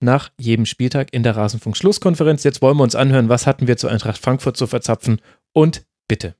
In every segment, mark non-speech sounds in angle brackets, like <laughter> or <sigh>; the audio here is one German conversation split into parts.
nach jedem Spieltag in der Rasenfunk-Schlusskonferenz. Jetzt wollen wir uns anhören, was hatten wir zu Eintracht Frankfurt zu verzapfen und bitte.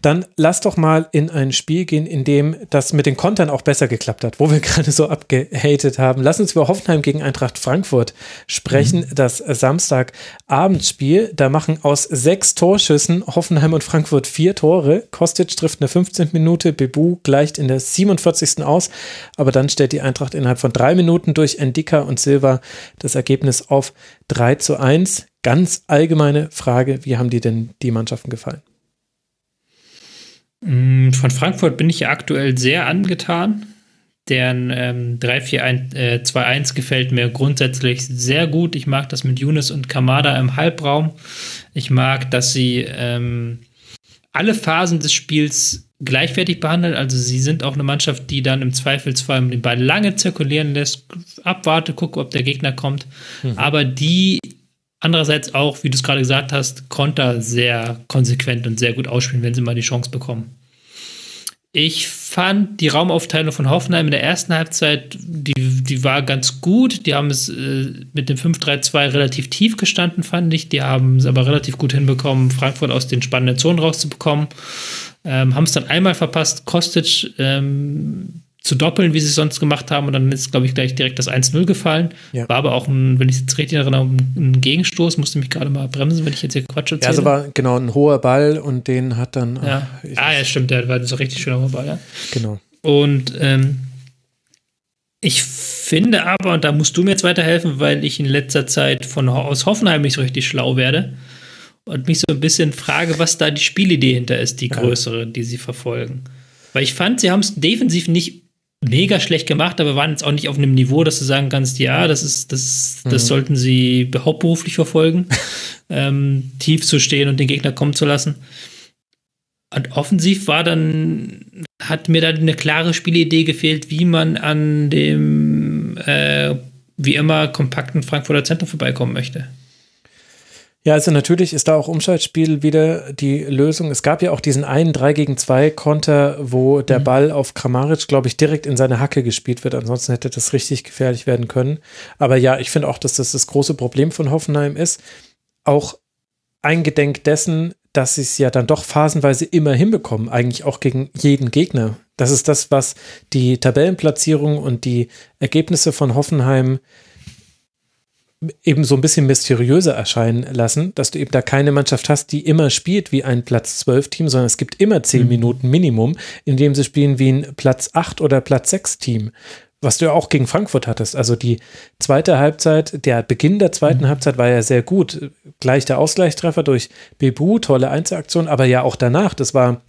Dann lass doch mal in ein Spiel gehen, in dem das mit den Kontern auch besser geklappt hat, wo wir <laughs> gerade so abgehatet haben. Lass uns über Hoffenheim gegen Eintracht Frankfurt sprechen. Mhm. Das Samstagabendspiel. Da machen aus sechs Torschüssen Hoffenheim und Frankfurt vier Tore. Kostic trifft in der 15. Minute, Bebu gleicht in der 47. aus. Aber dann stellt die Eintracht innerhalb von drei Minuten durch Endika und Silva das Ergebnis auf 3 zu 1. Ganz allgemeine Frage, wie haben dir denn die Mannschaften gefallen? Mm, von Frankfurt bin ich ja aktuell sehr angetan. Deren ähm, 3-4-2-1 äh, gefällt mir grundsätzlich sehr gut. Ich mag das mit Younes und Kamada im Halbraum. Ich mag, dass sie ähm, alle Phasen des Spiels gleichwertig behandeln. Also sie sind auch eine Mannschaft, die dann im Zweifelsfall den Ball lange zirkulieren lässt, abwarte, gucke, ob der Gegner kommt. Mhm. Aber die andererseits auch, wie du es gerade gesagt hast, Konter sehr konsequent und sehr gut ausspielen, wenn sie mal die Chance bekommen. Ich fand die Raumaufteilung von Hoffenheim in der ersten Halbzeit, die, die war ganz gut. Die haben es äh, mit dem 5-3-2 relativ tief gestanden, fand ich. Die haben es aber relativ gut hinbekommen, Frankfurt aus den spannenden Zonen rauszubekommen. Ähm, haben es dann einmal verpasst, Kostic ähm, zu doppeln, wie sie es sonst gemacht haben. Und dann ist, glaube ich, gleich direkt das 1-0 gefallen. Ja. War aber auch, ein, wenn ich es jetzt richtig erinnere, ein Gegenstoß. Musste mich gerade mal bremsen, wenn ich jetzt hier Quatsch erzähle. Ja, also war genau ein hoher Ball und den hat dann. Ja. ah, ja, stimmt. Der war so richtig schöner hoher Ball, ja. Genau. Und ähm, ich finde aber, und da musst du mir jetzt weiterhelfen, weil ich in letzter Zeit von aus Hoffenheim nicht so richtig schlau werde und mich so ein bisschen frage, was da die Spielidee hinter ist, die größere, die sie verfolgen. Weil ich fand, sie haben es defensiv nicht mega schlecht gemacht, aber waren jetzt auch nicht auf einem Niveau, dass du sagen kannst, ja, das ist, das, das mhm. sollten sie hauptberuflich verfolgen, <laughs> ähm, tief zu stehen und den Gegner kommen zu lassen. Und offensiv war dann, hat mir dann eine klare Spielidee gefehlt, wie man an dem, äh, wie immer, kompakten Frankfurter Zentrum vorbeikommen möchte. Ja, also natürlich ist da auch Umschaltspiel wieder die Lösung. Es gab ja auch diesen einen 3 gegen 2 Konter, wo der mhm. Ball auf Kramaric, glaube ich, direkt in seine Hacke gespielt wird. Ansonsten hätte das richtig gefährlich werden können. Aber ja, ich finde auch, dass das das große Problem von Hoffenheim ist. Auch eingedenk dessen, dass sie es ja dann doch phasenweise immer hinbekommen, eigentlich auch gegen jeden Gegner. Das ist das, was die Tabellenplatzierung und die Ergebnisse von Hoffenheim eben so ein bisschen mysteriöser erscheinen lassen, dass du eben da keine Mannschaft hast, die immer spielt wie ein Platz 12 Team, sondern es gibt immer 10 mhm. Minuten Minimum, in dem sie spielen wie ein Platz 8 oder Platz 6 Team. Was du ja auch gegen Frankfurt hattest. Also die zweite Halbzeit, der Beginn der zweiten mhm. Halbzeit war ja sehr gut. Gleich der Ausgleichstreffer durch Bebu, tolle Einzelaktion, aber ja auch danach, das war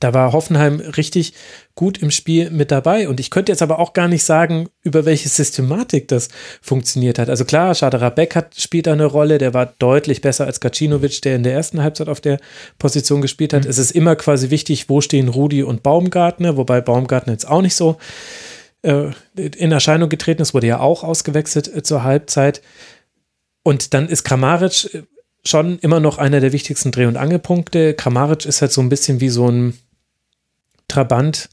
da war Hoffenheim richtig gut im Spiel mit dabei. Und ich könnte jetzt aber auch gar nicht sagen, über welche Systematik das funktioniert hat. Also klar, Schadera Beck hat, spielt da eine Rolle. Der war deutlich besser als Gacinovic, der in der ersten Halbzeit auf der Position gespielt hat. Mhm. Es ist immer quasi wichtig, wo stehen Rudi und Baumgartner, wobei Baumgartner jetzt auch nicht so äh, in Erscheinung getreten ist, wurde ja auch ausgewechselt äh, zur Halbzeit. Und dann ist Kramaric äh, schon immer noch einer der wichtigsten Dreh- und Angelpunkte. Kramaric ist halt so ein bisschen wie so ein Trabant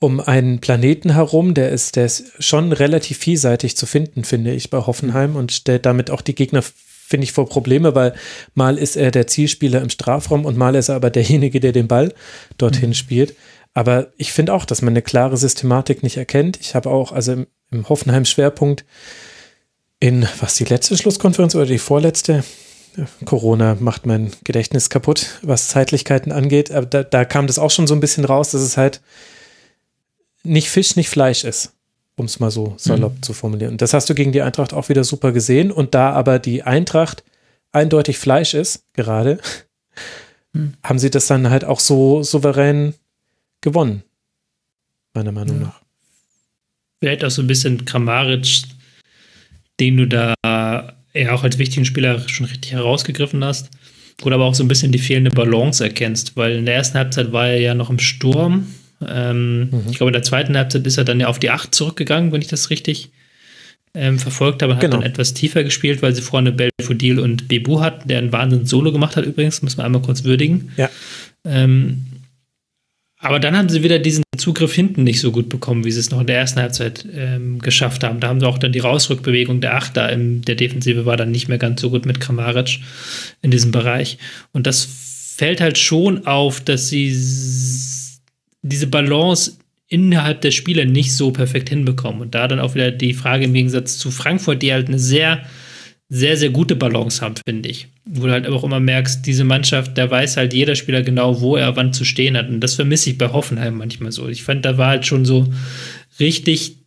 um einen Planeten herum. Der ist, der ist schon relativ vielseitig zu finden, finde ich, bei Hoffenheim und stellt damit auch die Gegner, finde ich, vor Probleme, weil mal ist er der Zielspieler im Strafraum und mal ist er aber derjenige, der den Ball dorthin mhm. spielt. Aber ich finde auch, dass man eine klare Systematik nicht erkennt. Ich habe auch, also im, im Hoffenheim Schwerpunkt in, was die letzte Schlusskonferenz oder die vorletzte, Corona macht mein Gedächtnis kaputt, was Zeitlichkeiten angeht. Aber da, da, kam das auch schon so ein bisschen raus, dass es halt nicht Fisch, nicht Fleisch ist. um es mal so salopp mhm. zu formulieren. Und das hast du gegen die Eintracht auch wieder super gesehen. Und da aber die Eintracht eindeutig Fleisch ist, gerade, mhm. haben sie das dann halt auch so souverän gewonnen, meiner Meinung ja. nach. Vielleicht auch so ein bisschen Kramaric, den du da ja auch als wichtigen Spieler schon richtig herausgegriffen hast. Oder aber auch so ein bisschen die fehlende Balance erkennst, weil in der ersten Halbzeit war er ja noch im Sturm. Ähm, mhm. Ich glaube, in der zweiten Halbzeit ist er dann ja auf die 8 zurückgegangen, wenn ich das richtig ähm, verfolgt habe. Und genau. hat dann etwas tiefer gespielt, weil sie vorne Belfodil und Bebu hatten, der einen Wahnsinn Solo gemacht hat übrigens, muss man einmal kurz würdigen. Ja. Ähm, aber dann haben sie wieder diesen Zugriff hinten nicht so gut bekommen, wie sie es noch in der ersten Halbzeit ähm, geschafft haben. Da haben sie auch dann die Rausrückbewegung der Achter in der Defensive war dann nicht mehr ganz so gut mit Kramaric in diesem Bereich. Und das fällt halt schon auf, dass sie diese Balance innerhalb der Spieler nicht so perfekt hinbekommen. Und da dann auch wieder die Frage im Gegensatz zu Frankfurt, die halt eine sehr sehr, sehr gute Balance haben, finde ich. Wo du halt auch immer merkst, diese Mannschaft, da weiß halt jeder Spieler genau, wo er wann zu stehen hat. Und das vermisse ich bei Hoffenheim manchmal so. Ich fand, da war halt schon so richtig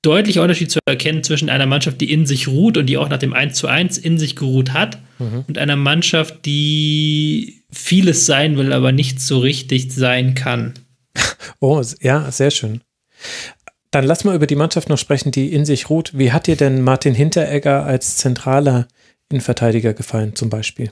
deutlicher Unterschied zu erkennen zwischen einer Mannschaft, die in sich ruht und die auch nach dem 1 zu 1 in sich geruht hat, mhm. und einer Mannschaft, die vieles sein will, aber nicht so richtig sein kann. <laughs> Oh, ja, sehr schön. Dann lass mal über die Mannschaft noch sprechen, die in sich ruht. Wie hat dir denn Martin Hinteregger als zentraler Innenverteidiger gefallen, zum Beispiel?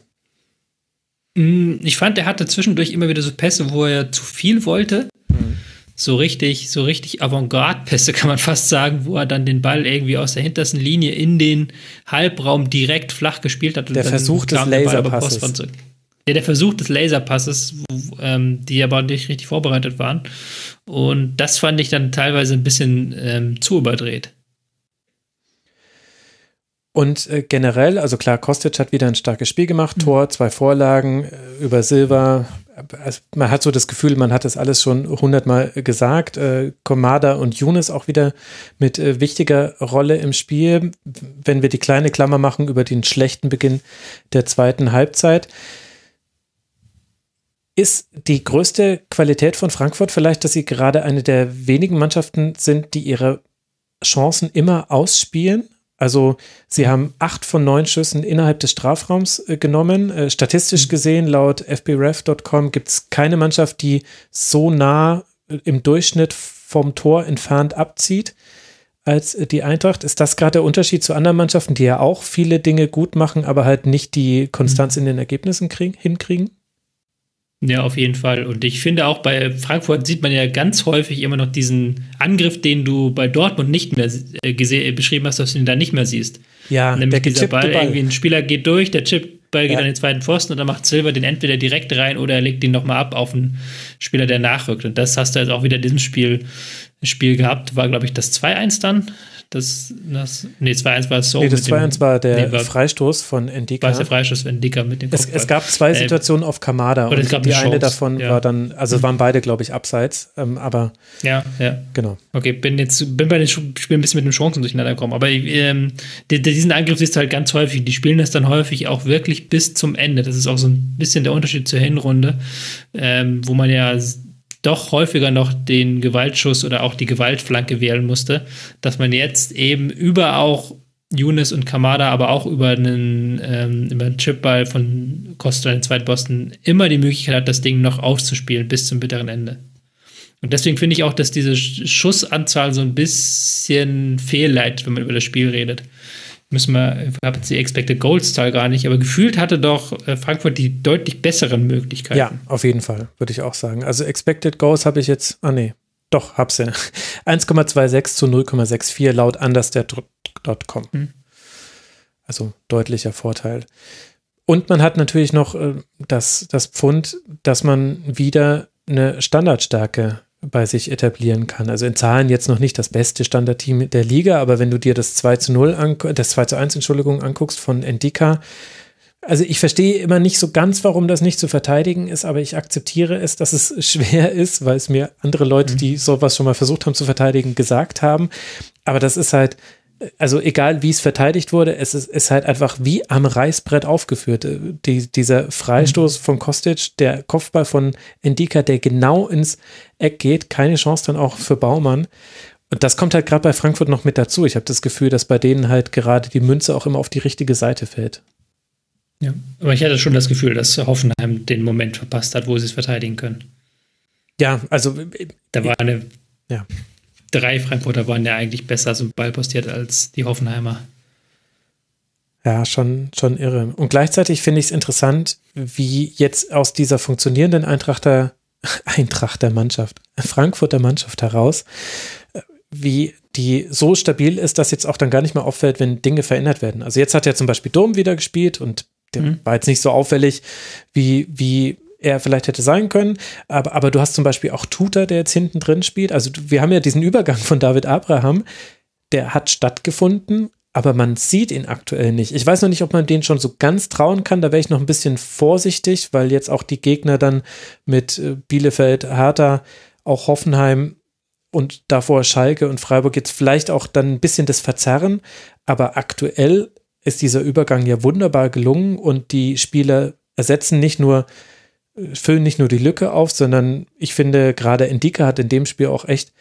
Mm, ich fand, er hatte zwischendurch immer wieder so Pässe, wo er zu viel wollte. Mhm. So richtig, so richtig Avantgarde-Pässe kann man fast sagen, wo er dann den Ball irgendwie aus der hintersten Linie in den Halbraum direkt flach gespielt hat. der Versuch des Laserpasses. Ja, der Versuch des Laserpasses, ähm, die aber nicht richtig vorbereitet waren. Und das fand ich dann teilweise ein bisschen ähm, zu überdreht. Und äh, generell, also klar, Kostic hat wieder ein starkes Spiel gemacht, mhm. Tor, zwei Vorlagen äh, über Silva. Also man hat so das Gefühl, man hat das alles schon hundertmal gesagt. Äh, Komada und Younes auch wieder mit äh, wichtiger Rolle im Spiel. Wenn wir die kleine Klammer machen über den schlechten Beginn der zweiten Halbzeit ist die größte Qualität von Frankfurt vielleicht, dass sie gerade eine der wenigen Mannschaften sind, die ihre Chancen immer ausspielen? Also sie haben acht von neun Schüssen innerhalb des Strafraums äh, genommen. Äh, statistisch gesehen, laut fbref.com, gibt es keine Mannschaft, die so nah äh, im Durchschnitt vom Tor entfernt abzieht als die Eintracht. Ist das gerade der Unterschied zu anderen Mannschaften, die ja auch viele Dinge gut machen, aber halt nicht die Konstanz in den Ergebnissen kriegen, hinkriegen? Ja, auf jeden Fall. Und ich finde auch bei Frankfurt sieht man ja ganz häufig immer noch diesen Angriff, den du bei Dortmund nicht mehr äh, beschrieben hast, dass du ihn da nicht mehr siehst. Ja, nämlich dieser Ball, Ball, irgendwie ein Spieler geht durch, der Chipball geht ja. an den zweiten Pfosten und dann macht Silver den entweder direkt rein oder er legt ihn nochmal ab auf einen Spieler, der nachrückt. Und das hast du jetzt auch wieder in diesem Spiel, Spiel gehabt. War, glaube ich, das 2-1 dann. Das, das, nee, 2-1 war es so. Nee, das 2-1 war der nee, war, Freistoß von Endika. War der Freistoß von Endika mit dem es, es, gab zwei äh, Situationen äh, auf Kamada und die eine, eine davon ja. war dann, also mhm. waren beide, glaube ich, abseits, ähm, aber. Ja, ja. Genau. Okay, bin jetzt, bin bei den Spielen ein bisschen mit den Chancen durcheinander gekommen, aber ähm, diesen Angriff siehst du halt ganz häufig. Die spielen das dann häufig auch wirklich bis zum Ende. Das ist auch so ein bisschen der Unterschied zur Hinrunde, ähm, wo man ja doch häufiger noch den Gewaltschuss oder auch die Gewaltflanke wählen musste, dass man jetzt eben über auch Younes und Kamada, aber auch über einen, ähm, über einen Chipball von Costa, den zweiten Boston, immer die Möglichkeit hat, das Ding noch aufzuspielen bis zum bitteren Ende. Und deswegen finde ich auch, dass diese Schussanzahl so ein bisschen fehlleitet, wenn man über das Spiel redet müssen wir, ich habe jetzt die Expected Goals Zahl gar nicht, aber gefühlt hatte doch äh, Frankfurt die deutlich besseren Möglichkeiten. Ja, auf jeden Fall, würde ich auch sagen. Also Expected Goals habe ich jetzt, ah nee, doch, hab's ja. <laughs> 1,26 zu 0,64 laut understat.com. Hm. Also deutlicher Vorteil. Und man hat natürlich noch äh, das, das Pfund, dass man wieder eine Standardstärke bei sich etablieren kann. Also in Zahlen jetzt noch nicht das beste Standardteam der Liga, aber wenn du dir das 2 zu 0 das 2 zu 1 Entschuldigung anguckst von Endika, also ich verstehe immer nicht so ganz, warum das nicht zu verteidigen ist, aber ich akzeptiere es, dass es <laughs> schwer ist, weil es mir andere Leute, mhm. die sowas schon mal versucht haben zu verteidigen, gesagt haben. Aber das ist halt, also egal wie es verteidigt wurde, es ist, ist halt einfach wie am Reißbrett aufgeführt. Die, dieser Freistoß von Kostic, der Kopfball von Endika, der genau ins Eck geht, keine Chance dann auch für Baumann. Und das kommt halt gerade bei Frankfurt noch mit dazu. Ich habe das Gefühl, dass bei denen halt gerade die Münze auch immer auf die richtige Seite fällt. Ja, aber ich hatte schon das Gefühl, dass Hoffenheim den Moment verpasst hat, wo sie es verteidigen können. Ja, also. Da war eine. Ja. Drei Frankfurter waren ja eigentlich besser zum Ball postiert als die Hoffenheimer. Ja, schon, schon irre. Und gleichzeitig finde ich es interessant, wie jetzt aus dieser funktionierenden Eintrachter, <laughs> Eintrachter Mannschaft, Frankfurter Mannschaft heraus, wie die so stabil ist, dass jetzt auch dann gar nicht mehr auffällt, wenn Dinge verändert werden. Also jetzt hat er zum Beispiel Dom wieder gespielt und der mhm. war jetzt nicht so auffällig, wie, wie er vielleicht hätte sein können. Aber, aber du hast zum Beispiel auch Tuta, der jetzt hinten drin spielt. Also wir haben ja diesen Übergang von David Abraham, der hat stattgefunden, aber man sieht ihn aktuell nicht. Ich weiß noch nicht, ob man den schon so ganz trauen kann. Da wäre ich noch ein bisschen vorsichtig, weil jetzt auch die Gegner dann mit äh, Bielefeld, Hertha, auch Hoffenheim und davor Schalke und Freiburg jetzt vielleicht auch dann ein bisschen das verzerren. Aber aktuell ist dieser Übergang ja wunderbar gelungen und die Spieler ersetzen nicht nur, füllen nicht nur die Lücke auf, sondern ich finde, gerade Endika hat in dem Spiel auch echt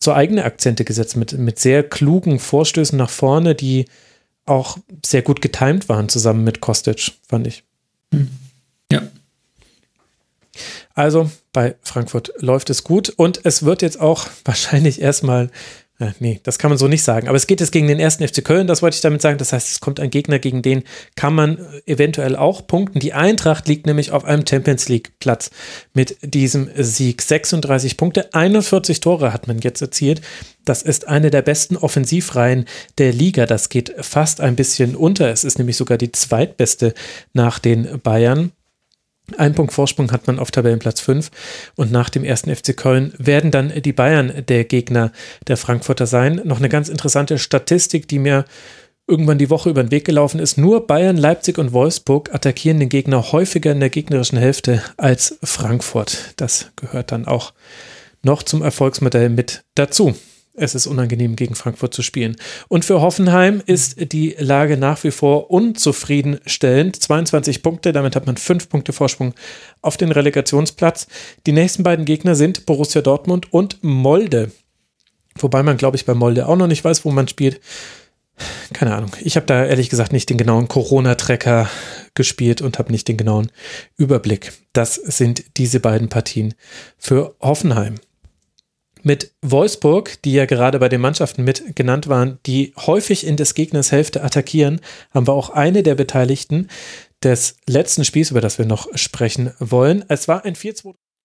so eigene Akzente gesetzt mit, mit sehr klugen Vorstößen nach vorne, die auch sehr gut getimt waren zusammen mit Kostic, fand ich. Hm. Ja. Also bei Frankfurt läuft es gut und es wird jetzt auch <laughs> wahrscheinlich erstmal äh, nee, das kann man so nicht sagen. Aber es geht jetzt gegen den ersten FC Köln, das wollte ich damit sagen. Das heißt, es kommt ein Gegner, gegen den kann man äh, eventuell auch punkten. Die Eintracht liegt nämlich auf einem Champions League Platz mit diesem Sieg. 36 Punkte, 41 Tore hat man jetzt erzielt. Das ist eine der besten Offensivreihen der Liga. Das geht fast ein bisschen unter. Es ist nämlich sogar die zweitbeste nach den Bayern. Ein Punkt Vorsprung hat man auf Tabellenplatz 5 und nach dem ersten FC Köln werden dann die Bayern der Gegner der Frankfurter sein. Noch eine ganz interessante Statistik, die mir irgendwann die Woche über den Weg gelaufen ist. Nur Bayern, Leipzig und Wolfsburg attackieren den Gegner häufiger in der gegnerischen Hälfte als Frankfurt. Das gehört dann auch noch zum Erfolgsmodell mit dazu es ist unangenehm, gegen Frankfurt zu spielen. Und für Hoffenheim ist die Lage nach wie vor unzufriedenstellend. 22 Punkte, damit hat man fünf Punkte Vorsprung auf den Relegationsplatz. Die nächsten beiden Gegner sind Borussia Dortmund und Molde. Wobei man, glaube ich, bei Molde auch noch nicht weiß, wo man spielt. Keine Ahnung. Ich habe da ehrlich gesagt nicht den genauen Corona-Tracker gespielt und habe nicht den genauen Überblick. Das sind diese beiden Partien für Hoffenheim mit Wolfsburg, die ja gerade bei den Mannschaften mit genannt waren, die häufig in des Gegners Hälfte attackieren, haben wir auch eine der Beteiligten des letzten Spiels, über das wir noch sprechen wollen. Es war ein 4-2.